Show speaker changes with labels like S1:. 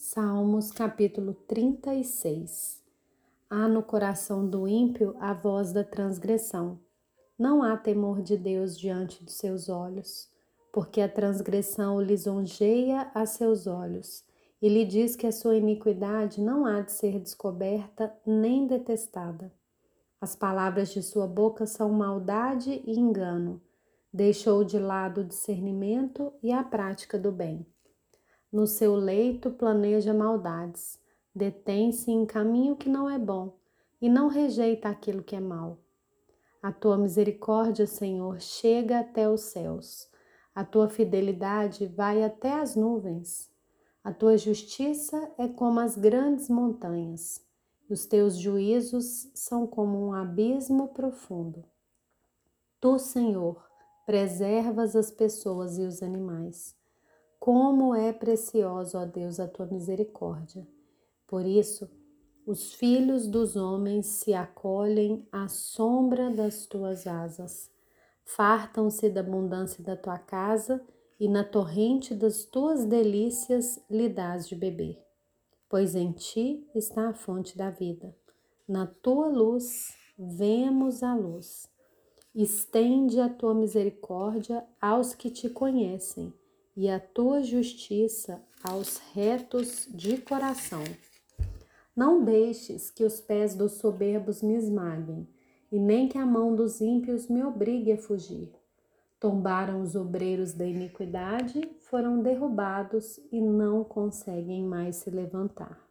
S1: Salmos capítulo 36 Há no coração do ímpio a voz da transgressão. Não há temor de Deus diante dos seus olhos, porque a transgressão o lisonjeia a seus olhos, e lhe diz que a sua iniquidade não há de ser descoberta nem detestada. As palavras de sua boca são maldade e engano. Deixou de lado o discernimento e a prática do bem. No seu leito planeja maldades, detém-se em caminho que não é bom e não rejeita aquilo que é mal. A tua misericórdia, Senhor, chega até os céus, a tua fidelidade vai até as nuvens. A tua justiça é como as grandes montanhas, os teus juízos são como um abismo profundo. Tu, Senhor, preservas as pessoas e os animais como é preciosa, ó Deus, a tua misericórdia. Por isso, os filhos dos homens se acolhem à sombra das tuas asas, fartam-se da abundância da tua casa e na torrente das tuas delícias lhe dás de beber. Pois em ti está a fonte da vida. Na tua luz vemos a luz. Estende a tua misericórdia aos que te conhecem e a tua justiça aos retos de coração. Não deixes que os pés dos soberbos me esmaguem, e nem que a mão dos ímpios me obrigue a fugir. Tombaram os obreiros da iniquidade, foram derrubados e não conseguem mais se levantar.